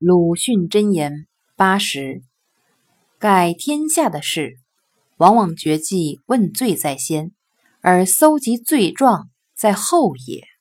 鲁迅箴言八十盖天下的事往往决计问罪在先而搜集罪状在后也。